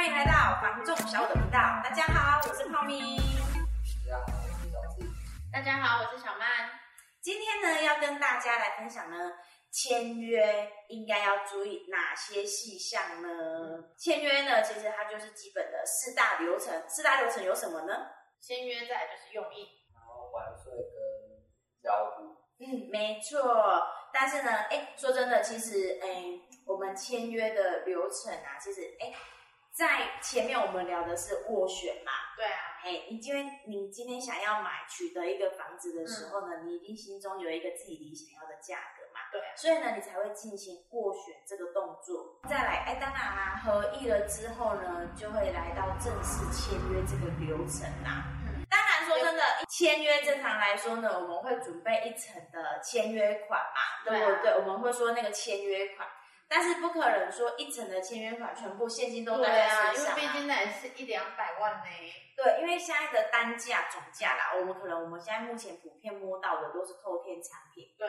欢迎来到房仲小五的频道。大家好，我是泡咪。大家好，我是小智。大家好，我是小曼。今天呢，要跟大家来分享呢，签约应该要注意哪些细项呢？签约呢，其实它就是基本的四大流程。四大流程有什么呢？签约再就是用印，然后完税跟交付。嗯，没错。但是呢，哎，说真的，其实，哎，我们签约的流程啊，其实，哎。在前面我们聊的是斡旋嘛，对啊，嘿，你今天你今天想要买取得一个房子的时候呢，嗯、你一定心中有一个自己理想要的价格嘛，对啊，所以呢，你才会进行斡旋这个动作。再来，哎，当然啦，合意了之后呢，就会来到正式签约这个流程啦。嗯，当然说真的，签约正常来说呢，我们会准备一层的签约款嘛，对不对？对啊、我们会说那个签约款。但是不可能说一层的签约款全部现金都带在身上啊，因为毕竟那也是一两百万呢。对，因为现在的单价总价啦，我们可能我们现在目前普遍摸到的都是透天产品。对，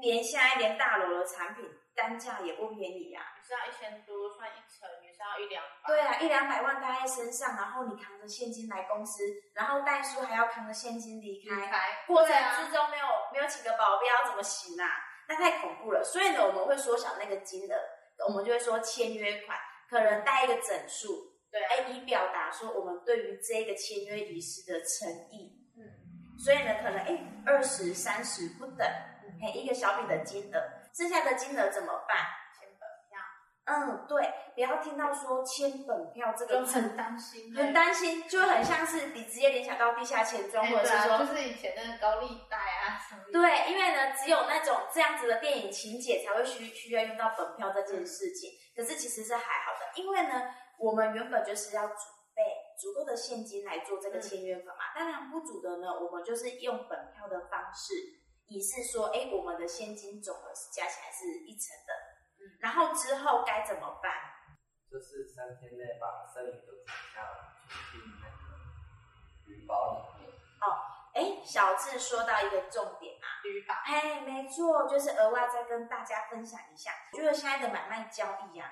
连现在连大楼的产品单价也不便宜啊，你是要一千多，算一层也是要一两百。对啊，一两百万带在身上，然后你扛着现金来公司，然后代书还要扛着现金离开，离开过程之中没有、啊、没有请个保镖怎么行啊？那太恐怖了，所以呢，我们会缩小那个金额，我们就会说签约款可能带一个整数，对，哎，以表达说我们对于这个签约仪式的诚意。嗯，所以呢，可能哎，二十三十不等，哎，一个小笔的金额，剩下的金额怎么办？嗯，对，不要听到说签本票这个就很担心，很担心，就会很像是你直接联想到地下钱庄，或者是说就是以前那个高利贷啊什么。对，因为呢，只有那种这样子的电影情节才会需需要用到本票这件事情。可是其实是还好的，因为呢，我们原本就是要准备足够的现金来做这个签约款嘛。当然不足的呢，我们就是用本票的方式，以示说，哎，我们的现金总额是加起来是一成的。然后之后该怎么办？就是三天内把剩余的款项存进那个余保里面。哦，哎，小智说到一个重点啊，余保。哎，没错，就是额外再跟大家分享一下。我觉得现在的买卖交易啊，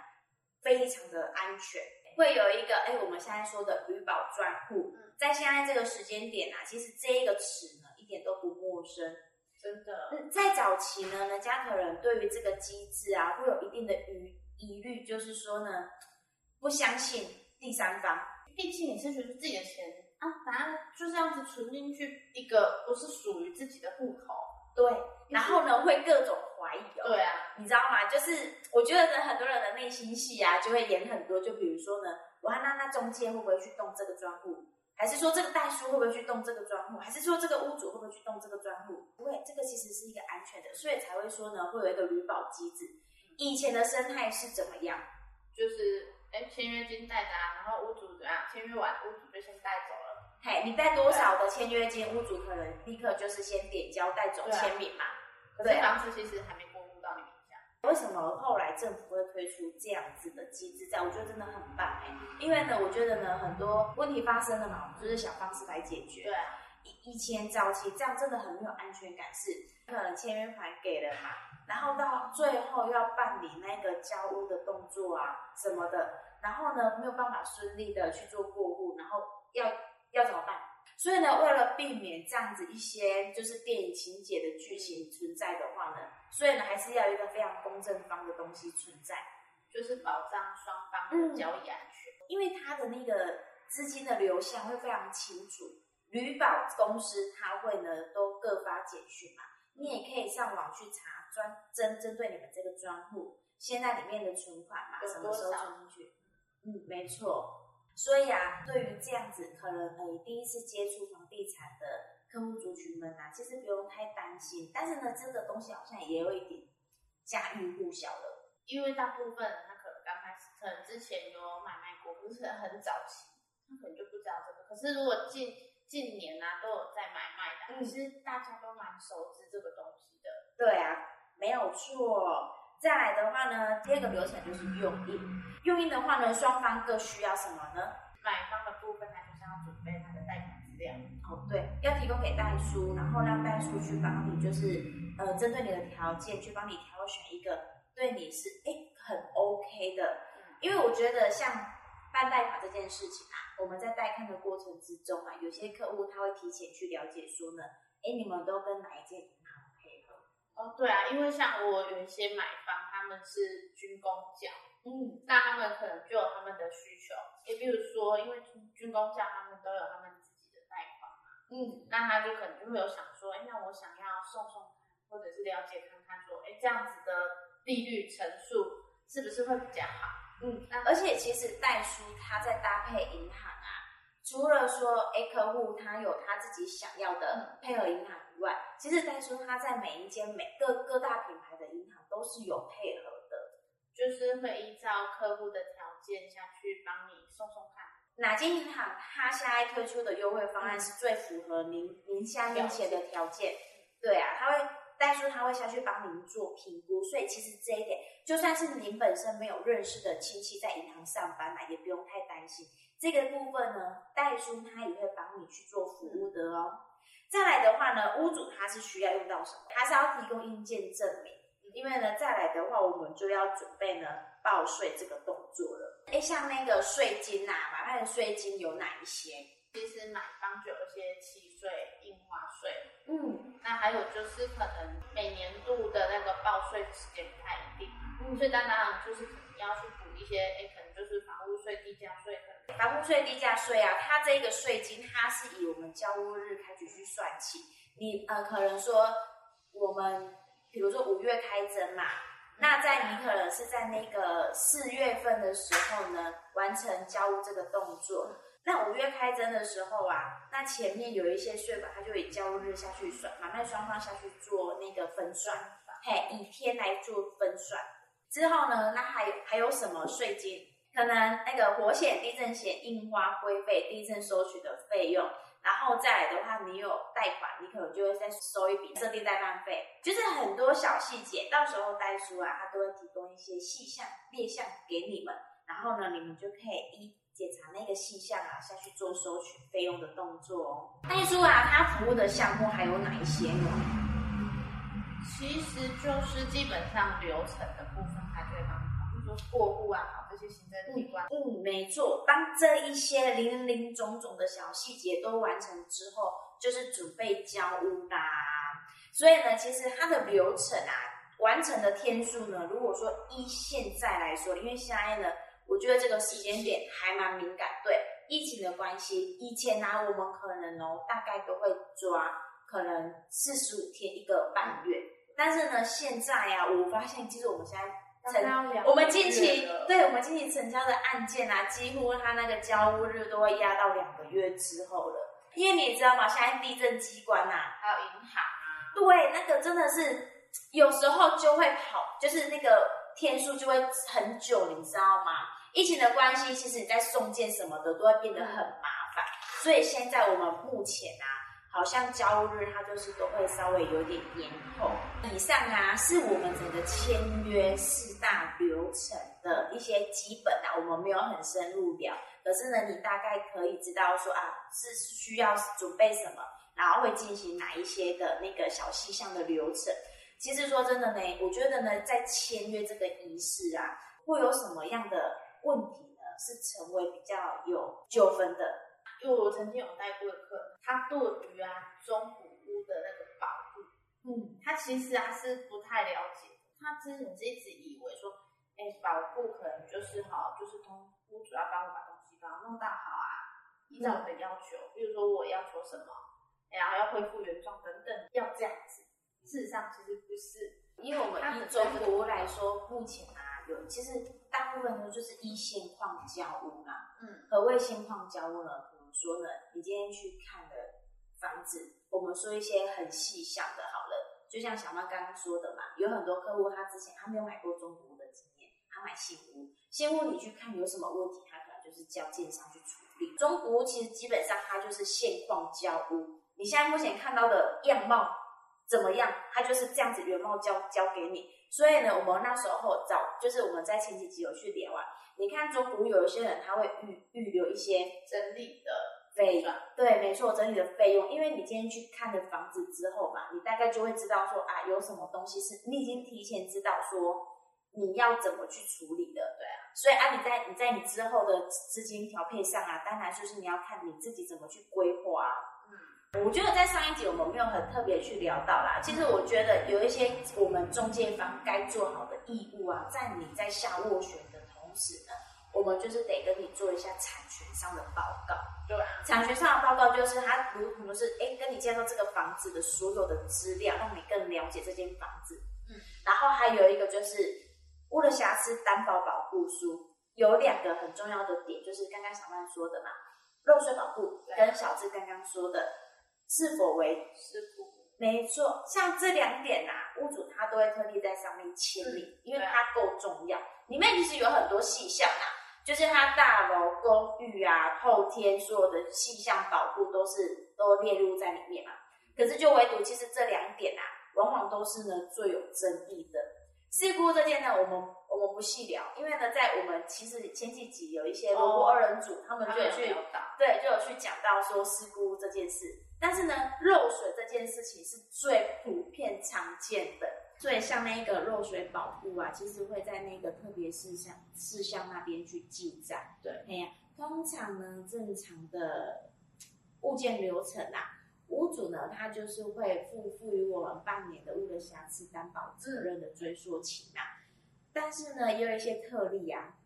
非常的安全，会有一个哎，我们现在说的余保专户，在现在这个时间点啊，其实这一个词呢，一点都不陌生。真的，嗯，在早期呢，人家可能对于这个机制啊，会有一定的疑疑虑，就是说呢，不相信第三方，毕竟你是觉得自己的钱啊，反正就这样子存进去一个不是属于自己的户口，对，然后呢，会各种怀疑哦，对啊，你知道吗？就是我觉得呢，很多人的内心戏啊，就会演很多，就比如说呢，哇，那那中介会不会去动这个专户？还是说这个代书会不会去动这个专户？还是说这个屋主会不会去动这个专户？不会，这个其实是一个安全的，所以才会说呢，会有一个履保机制。以前的生态是怎么样？就是哎，签约金带着，然后屋主怎样？签约完，屋主就先带走了。嘿，你带多少的签约金，屋主可能立刻就是先点交带走签名嘛。对，房子其实还没过户到你名下。为什么后来政府会推出这样子的机制？这样我觉得真的很棒哎，因为呢，我觉得呢，很多问题发生了嘛，我们就是想方式来解决。对啊，以以前早期这样真的很没有安全感，是可能签约款给了嘛，然后到最后要办理那个交屋的动作啊什么的，然后呢没有办法顺利的去做过户，然后要要怎么办？所以呢，为了避免这样子一些就是电影情节的剧情存在的话呢，所以呢，还是要有一个非常公正方的东西存在，就是保障双方的交易安全。嗯，因为它的那个资金的流向会非常清楚，履保公司它会呢都各发简讯嘛，你也可以上网去查专针针对你们这个专户现在里面的存款嘛，什么时候存进去？嗯，没错。所以啊，对于这样子可能呃第一次接触房地产的客户族群们啊，其实不用太担心。但是呢，这个东西好像也有一点家喻户晓了，因为大部分他可能刚开始，可能之前有买卖过，不是很早期，他可能就不知道这个。可是如果近近年啊都有在买卖的，其实大家都蛮熟知这个东西的。对啊，没有错。再来的话呢，第二个流程就是用印。用印的话呢，双方各需要什么呢？买方的部分，他就是要准备他的贷款资料。哦，对，要提供给代书，然后让代书去帮你，就是呃，针对你的条件去帮你挑选一个对你是哎很 OK 的。因为我觉得像办贷款这件事情啊，我们在带看的过程之中啊，有些客户他会提前去了解说呢，哎，你们都跟哪一间银行配合？哦，对啊，因为像我有一些买方，他们是军工教，嗯，那他们可能就有他们的需求，也比如说，因为军工教他们都有他们自己的贷款嘛，嗯，那他就可能就会有想说，哎，那我想要送送，或者是了解看看说，哎，这样子的利率乘数是不是会比较好？嗯，而且其实代书他在搭配银行啊，除了说 A 客户他有他自己想要的配合银行以外，其实代书他在每一间每个各大品牌的银行都是有配合的，就是会依照客户的条件下去帮你送送看，哪间银行他现在推出的优惠方案是最符合您您现在目前的条件，对啊，他会。代书他会下去帮您做评估，所以其实这一点，就算是您本身没有认识的亲戚在银行上班嘛，也不用太担心。这个部分呢，代书他也会帮你去做服务的哦。再来的话呢，屋主他是需要用到什么？他是要提供印鉴证明，因为呢，再来的话，我们就要准备呢报税这个动作了。哎，像那个税金呐、啊，买卖的税金有哪一些？其实买方就有一些契税、印花税，嗯，那还有就是可能每年度的那个报税时间不太一定，嗯，所以当然就是可能要去补一些，哎，可能就是房屋税、地价税，房屋税、地价税啊，它这个税金它是以我们交屋日开始去算起，你呃可能说我们比如说五月开征嘛，那在你可能是在那个四月份的时候呢，完成交屋这个动作。那五月开征的时候啊，那前面有一些税款，它就以交日下去算，买卖双方下去做那个分算，嘿，以天来做分算。之后呢，那还有还有什么税金？可能那个火险、地震险、印花、规费、地震收取的费用，然后再来的话，你有贷款，你可能就会再收一笔设定代办费，就是很多小细节，到时候代书啊，他都会提供一些细项列项给你们，然后呢，你们就可以依。检查那个细项啊，下去做收取费用的动作哦。代书啊，它服务的项目还有哪一些呢？其实就是基本上流程的部分，它就会帮你，比如说过户啊，好这些行政机关。嗯，没错。当这一些零零总总的小细节都完成之后，就是准备交屋啦。所以呢，其实它的流程啊，完成的天数呢，如果说依现在来说，因为现在呢。我觉得这个时间点还蛮敏感，对疫情的关系，以前呢、啊，我们可能哦，大概都会抓可能四十五天一个半月，但是呢，现在呀、啊，我发现其实我们现在成，我们近期。对我们近期成交的案件啊，几乎它那个交屋日都会压到两个月之后了，因为你也知道嘛，现在地震机关呐、啊，还有银行啊，对，那个真的是有时候就会跑，就是那个天数就会很久，你知道吗？疫情的关系，其实你在送件什么的都会变得很麻烦，所以现在我们目前啊，好像交日它就是都会稍微有点延后。以上啊是我们整个签约四大流程的一些基本啊，我们没有很深入聊，可是呢，你大概可以知道说啊是需要准备什么，然后会进行哪一些的那个小细项的流程。其实说真的呢，我觉得呢，在签约这个仪式啊，会有什么样的？问题呢是成为比较有纠纷的，因为我曾经有带过的客人，他对于啊中古屋的那个保护，嗯，他其实啊是不太了解，他之前是一直以为说，哎、欸，保护可能就是好，就是通屋主要帮我把东西帮我弄到好啊，依照我的要求，比如说我要求什么，然后要恢复原状等等，要这样子。事实上其实不是，因为我们以中国来说，目前啊。有，其实大部分呢就是依现况交屋嘛。嗯，何谓现况交屋呢？比如说呢，你今天去看的房子，我们说一些很细项的，好了，就像小曼刚刚说的嘛，有很多客户他之前他没有买过中古屋的经验，他买新屋，新屋你去看有什么问题，他可能就是交建商去处理。中古屋其实基本上它就是现况交屋，你现在目前看到的样貌怎么样，他就是这样子原貌交交给你。所以呢，我们那时候找，就是我们在前几集有去聊啊。你看中古有一些人他会预预留一些整理的费用，对，没错，整理的费用。因为你今天去看了房子之后嘛，你大概就会知道说啊，有什么东西是你已经提前知道说你要怎么去处理的，对啊。所以啊，你在你在你之后的资金调配上啊，当然就是你要看你自己怎么去规划啊。嗯，我觉得在上一集我们没有很特别去聊到啦。其实我觉得有一些我们中介方该做好的义务啊，在你在下斡旋的同时呢，我们就是得跟你做一下产权上的报告。对，产权上的报告就是他如同就是哎，跟你介绍这个房子的所有的资料，让你更了解这间房子。嗯，然后还有一个就是。屋的瑕疵担保保护书有两个很重要的点，就是刚刚小曼说的嘛，漏水保护跟小智刚刚说的是否为事故，没错，像这两点啊，屋主他都会特地在上面签名，嗯、因为它够重要。里面其实有很多细项啊，就是它大楼公寓啊，后天所有的细项保护都是都列入在里面嘛。可是就唯独其实这两点啊，往往都是呢最有争议的。事故这件呢，我们我们不细聊，因为呢，在我们其实前几集有一些萝卜二人组，他们就有去对，就有去讲到说事故这件事。但是呢，漏水这件事情是最普遍常见的，所以像那个漏水保护啊，其实会在那个特别事项事项那边去记载。对，哎呀，通常呢，正常的物件流程啊。屋主呢，他就是会付付予我们半年的物的瑕疵担保责任的追溯期嘛。但是呢，也有一些特例啊，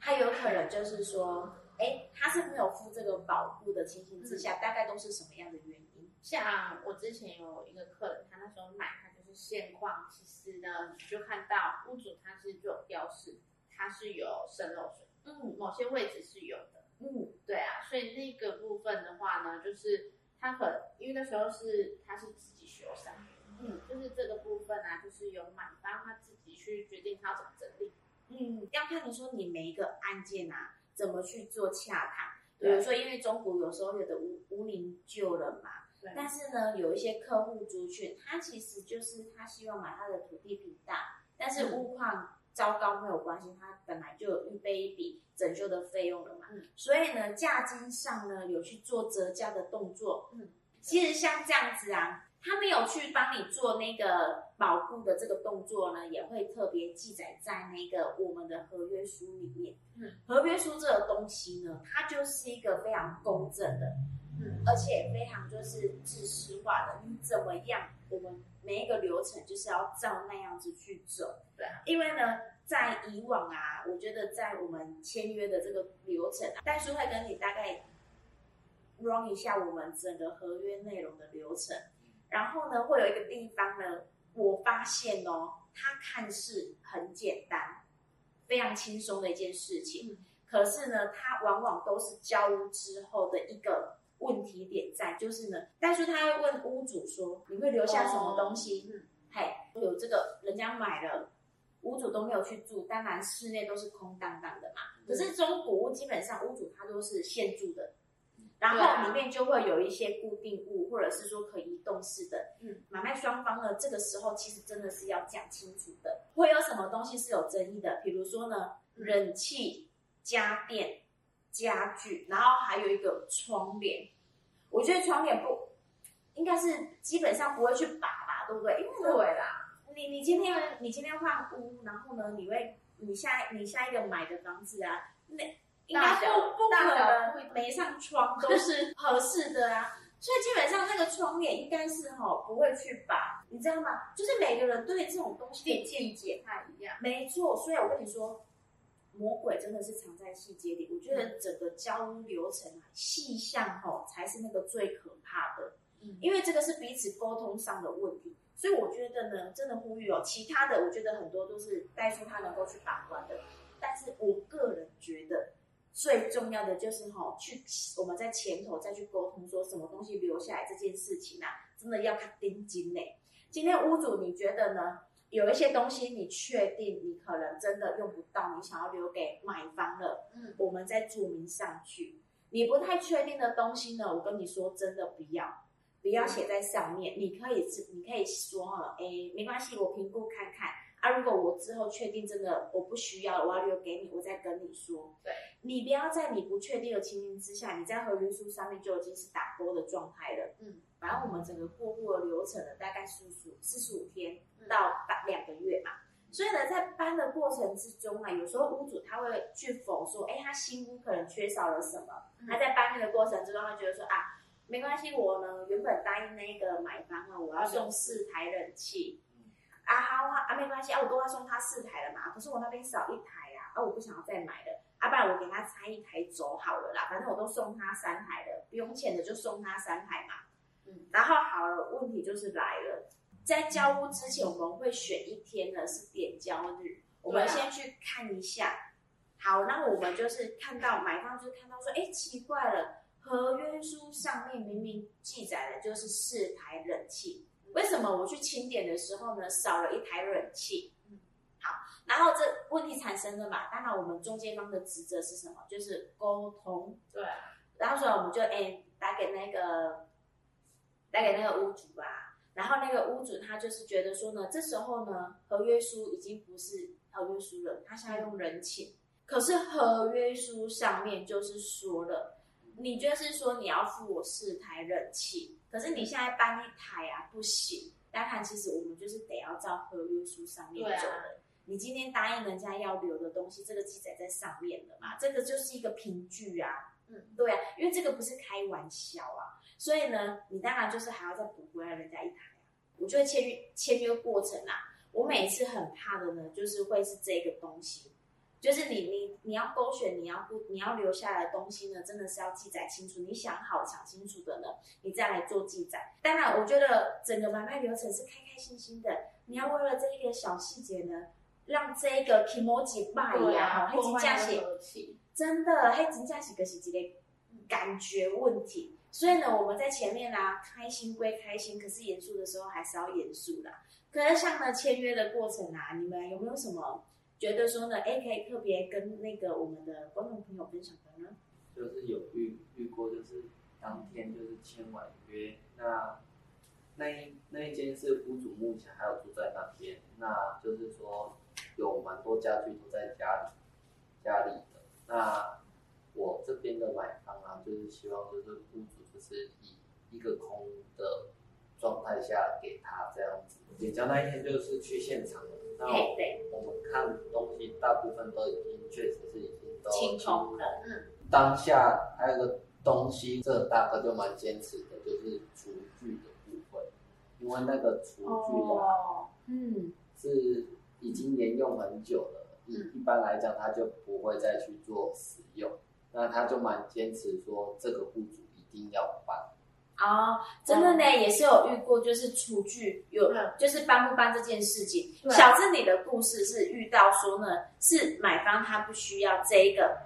他有可能就是说，哎，他是没有付这个保护的情形之下，大概都是什么样的原因？像我之前有一个客人，他那时候买，他就是现况，其实呢，你就看到屋主他是就有标示，他是有渗漏水，嗯，某些位置是有的，嗯，对啊，所以那个部分的话呢，就是。他很，因为那时候是他是自己修缮，嗯，就是这个部分啊，就是由买方他自己去决定他要怎么整理，嗯，要看你说你每一个案件啊，怎么去做洽谈，比如说因为中古有时候有的屋屋龄旧了嘛，但是呢，有一些客户族群，他其实就是他希望买他的土地平大，但是屋况糟糕没有关系，他本来就有预备一笔。整修的费用了嘛，嗯，所以呢，价金上呢有去做折价的动作，嗯，其实像这样子啊，他没有去帮你做那个保护的这个动作呢，也会特别记载在那个我们的合约书里面，嗯，合约书这个东西呢，它就是一个非常公正的，嗯，而且非常就是制式化的，你怎么样，我们每一个流程就是要照那样子去走，对啊，因为呢。在以往啊，我觉得在我们签约的这个流程啊，代书会跟你大概 run 一下我们整个合约内容的流程，然后呢，会有一个地方呢，我发现哦，它看似很简单，非常轻松的一件事情，可是呢，它往往都是交屋之后的一个问题点在，就是呢，但是他会问屋主说，你会留下什么东西？嗯，嘿，有这个人家买了。屋主都没有去住，当然室内都是空荡荡的嘛。可是中古屋基本上屋主他都是现住的，然后里面就会有一些固定物，或者是说可移动式的。嗯，买卖双方呢，这个时候其实真的是要讲清楚的。会有什么东西是有争议的？比如说呢，冷气、家电、家具，然后还有一个窗帘。我觉得窗帘不应该是基本上不会去拔吧，对不对？因为对啦。你你今天你今天换屋，然后呢，你会你下你下一个买的房子啊，那应该不不可能每一扇窗都是 合适的啊，所以基本上那个窗帘应该是哈、哦、不会去拔，你知道吗？就是每个人对这种东西的见解不太一样。没错，所以我跟你说，魔鬼真的是藏在细节里。我觉得整个交屋流程啊，细项哈才是那个最可怕的，嗯，因为这个是彼此沟通上的问题。所以我觉得呢，真的呼吁哦，其他的我觉得很多都是代书他能够去把关的，但是我个人觉得最重要的就是哈、哦，去我们在前头再去沟通，说什么东西留下来这件事情啊，真的要看定金呢。今天屋主你觉得呢？有一些东西你确定你可能真的用不到，你想要留给买方了，嗯，我们再注明上去。你不太确定的东西呢，我跟你说真的不要。不要写在上面，你可以是，你可以说哈，哎，没关系，我评估看看啊。如果我之后确定真的我不需要，我要留给你，我再跟你说。对，你不要在你不确定的情形之下，你在合约书上面就已经是打勾的状态了。嗯，反正我们整个过户的流程呢，大概是四十五天到两个月嘛。所以呢，在搬的过程之中啊，有时候屋主他会去否说，哎，他新屋可能缺少了什么。他在搬运的过程之中，他觉得说啊，没关系，我呢原本答应那个买方啊，我要送四台冷气。啊好啊，啊没关系啊，我都要送他四台了嘛，可是我那边少一台啊，啊我不想要再买了，啊不然我给他拆一台走好了啦，反正我都送他三台了，不用钱的就送他三台嘛。嗯，然后好了，问题就是来了，在交屋之前，我们会选一天呢是点交日，我们先去看一下。好，那我们就是看到买方就看到说，哎奇怪了，合约书上面明明记载的就是四台冷气。为什么我去清点的时候呢，少了一台冷气？嗯，好，然后这问题产生了嘛？当然，我们中介方的职责是什么？就是沟通。对。然后所以我们就哎打给那个打给那个屋主吧。然后那个屋主他就是觉得说呢，这时候呢，合约书已经不是合约书了，他现在用人情。可是合约书上面就是说了，你就是说你要付我四台冷气。可是你现在搬一台啊，不行。大家看，其实我们就是得要照合约书上面走的。啊、你今天答应人家要留的东西，这个记载在上面的嘛，这个就是一个凭据啊。嗯，对啊，因为这个不是开玩笑啊。所以呢，你当然就是还要再补回来人家一台啊。我觉得签约签约过程啊，我每次很怕的呢，就是会是这个东西。就是你你你要勾选你要不你要留下来的东西呢，真的是要记载清楚。你想好想清楚的呢，你再来做记载。当然，我觉得整个买卖流程是开开心心的。你要为了这一个小细节呢，让这个 kimochi 卖呀，黑金价是真的黑金价是个是一个感觉问题。所以呢，我们在前面啦、啊，开心归开心，可是严肃的时候还是要严肃的。可是像呢签约的过程啊，你们有没有什么？觉得说呢，哎，可以特别跟那个我们的观众朋友分享的呢？就是有遇遇过，就是当天就是签完约，那那一那一间是屋主目前还有住在那边，那就是说有蛮多家具都在家里家里的。那我这边的买方啊，就是希望就是屋主就是以一个空的状态下给他这样子。点交那一天就是去现场了。那我们看东西，大部分都已经确实是已经都清空了。嗯，当下还有个东西，这个大哥就蛮坚持的，就是厨具的部分，因为那个厨具啊，嗯，是已经沿用很久了，一一般来讲他就不会再去做使用，那他就蛮坚持说这个户主一定要搬。啊，真的呢，也是有遇过，就是厨具有，就是搬不搬这件事情。小智，你的故事是遇到说呢，是买方他不需要这个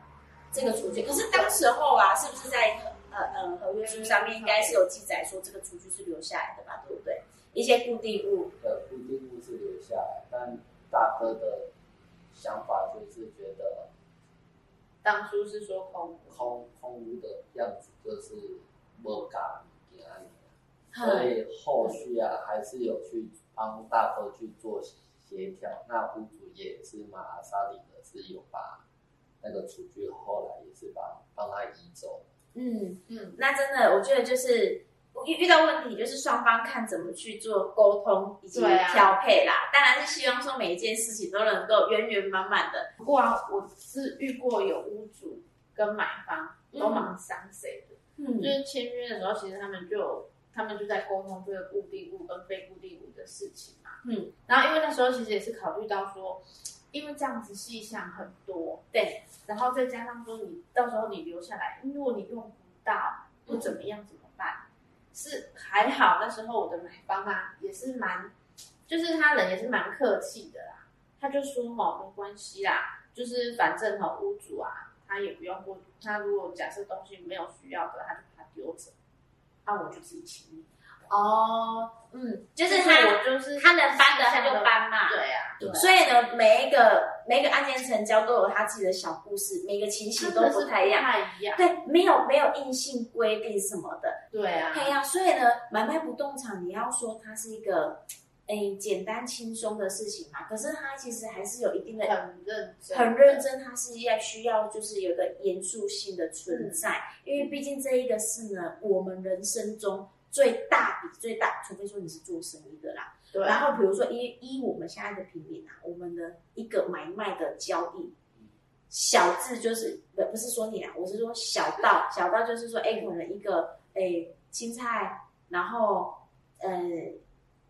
这个厨具，可是当时候啊，是不是在呃呃合约书上面应该是有记载说这个厨具是留下来的吧，对不对？一些固定物的固定物是留下来，但大哥的想法就是觉得，当初是说空空空屋的样子就是没干。所以后续啊，还是有去帮大哥去做协调。那屋主也是马沙里的，是有把那个厨具后来也是帮帮他移走。嗯嗯，那真的，我觉得就是遇遇到问题，就是双方看怎么去做沟通以及调配啦。啊、当然是希望说每一件事情都能够圆圆满满的。不过啊，我是遇过有屋主跟买方都蛮伤谁的，嗯，就是签约的时候，其实他们就有。他们就在沟通这个固定物跟非固定物的事情嘛，嗯，然后因为那时候其实也是考虑到说，因为这样子细项很多，对，然后再加上说你到时候你留下来，如果你用不到不怎么样怎么办？嗯、是还好那时候我的买方啊也是蛮，就是他人也是蛮客气的啦，他就说哦没关系啦，就是反正哈屋主啊他也不用过，他如果假设东西没有需要的，他就把它丢着。那我就自己请你。哦，嗯，就是他，就是他能搬的他就搬嘛。对啊，对。所以呢，每一个每一个案件成交都有他自己的小故事，每个情形都不太一样。太一样。对，没有没有硬性规定什么的。对啊。对呀，所以呢，买卖不动产，你要说它是一个诶简单轻松的事情嘛，可是他其实还是有一定的很认真，很认真，他是要需要就是有个严肃性的存在，因为毕竟这一个是呢，我们人生中。最大笔最大，除非说你是做生意的啦，对。然后比如说依依我们现在的平民啊，我们的一个买卖的交易，小字就是不不是说你啊，我是说小到小到就是说，哎，可能一个哎青菜，然后嗯。呃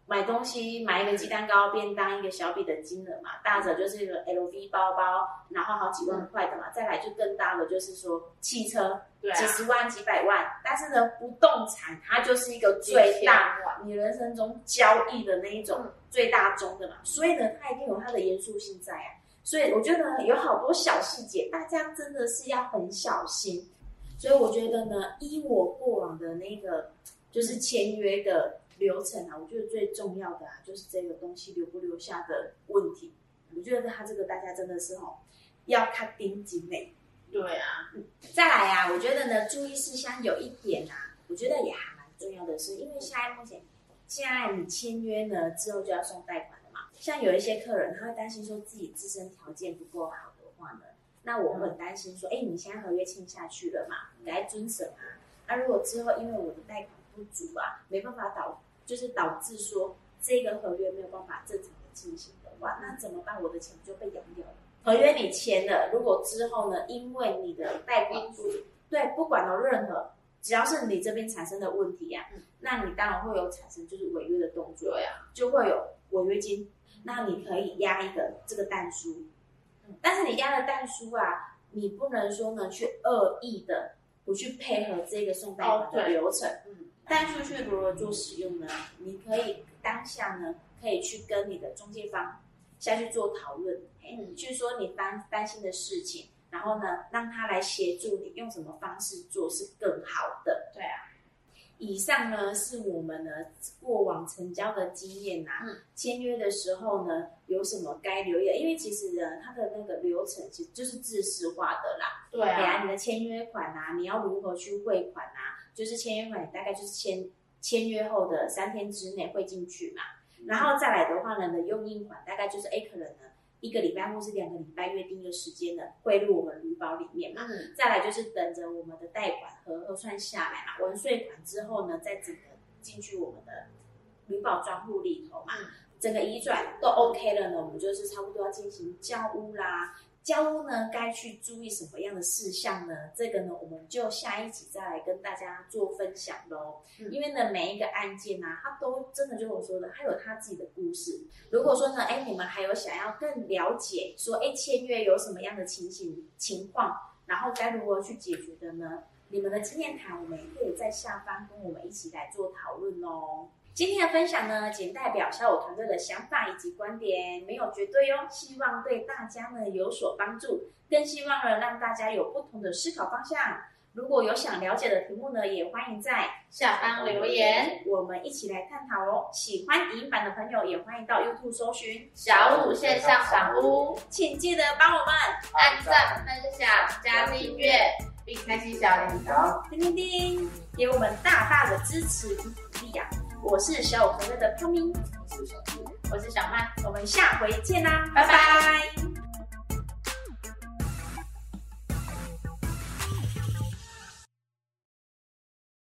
买东西买一个鸡蛋糕便当一个小笔的金额嘛，大者就是一个 LV 包包，然后好几万块的嘛，再来就更大的就是说汽车，对、啊，几十万几百万。但是呢，不动产它就是一个最大你人生中交易的那一种最大宗的嘛，所以呢，它一定有它的严肃性在啊。所以我觉得有好多小细节，大家真的是要很小心。所以我觉得呢，依我过往的那个就是签约的。流程啊，我觉得最重要的啊，就是这个东西留不留下的问题。我觉得他这个大家真的是吼，要看盯紧嘞。对啊，再来啊，我觉得呢，注意事项有一点啊，我觉得也还蛮重要的是，因为现在目前现在你签约呢之后就要送贷款了嘛，像有一些客人他会担心说自己自身条件不够好的话呢，那我很担心说，哎、嗯，你现在合约签下去了嘛，该遵守啊。那如果之后因为我的贷款不足啊，没办法导。就是导致说这个合约没有办法正常的进行的话，那怎么办？我的钱就被养掉了。合约你签了，如果之后呢，因为你的贷款不对，不管有任何，只要是你这边产生的问题呀、啊嗯，那你当然会有产生就是违约的动作呀、啊，就会有违约金。那你可以押一个这个蛋书，但是你押了蛋书啊，你不能说呢去恶意的不去配合这个送贷款的流程。哦但出去如何做使用呢？你可以当下呢，可以去跟你的中介方下去做讨论，嗯，去说你担担心的事情，然后呢，让他来协助你用什么方式做是更好的。对啊，以上呢是我们呢过往成交的经验呐、啊嗯，签约的时候呢有什么该留意的？因为其实呢，它的那个流程其实就是制式化的啦。对啊，你的签约款啊，你要如何去汇款啊？就是签约款，大概就是签签约后的三天之内会进去嘛。然后再来的话呢，的用印款大概就是 A 可能呢一个礼拜或是两个礼拜约定一个时间呢汇入我们旅保里面嘛。嗯。再来就是等着我们的贷款和核算下来嘛，完税款之后呢，再整个进去我们的旅保专户里头嘛。嗯。整个移转都 OK 了呢，我们就是差不多要进行交屋啦。交屋呢，该去注意什么样的事项呢？这个呢，我们就下一集再来跟大家做分享喽。嗯、因为呢，每一个案件呢、啊，它都真的就是我说的，它有它自己的故事。如果说呢，哎，你们还有想要更了解，说哎，签约有什么样的情形情况，然后该如何去解决的呢？你们的经验谈，我们也可以在下方跟我们一起来做讨论哦。今天的分享呢，仅代表小武团队的想法以及观点，没有绝对哦。希望对大家呢有所帮助，更希望呢让大家有不同的思考方向。如果有想了解的题目呢，也欢迎在下方留言，我们一起来探讨哦。喜欢影版的朋友，也欢迎到 YouTube 搜寻小五线上房屋，请记得帮我们按赞、分享、加订阅，并开启小铃铛，叮叮叮，给我们大大的支持与鼓励呀！我是小五团队的泡咪，我是小猪，我是小曼，我们下回见啦，拜拜。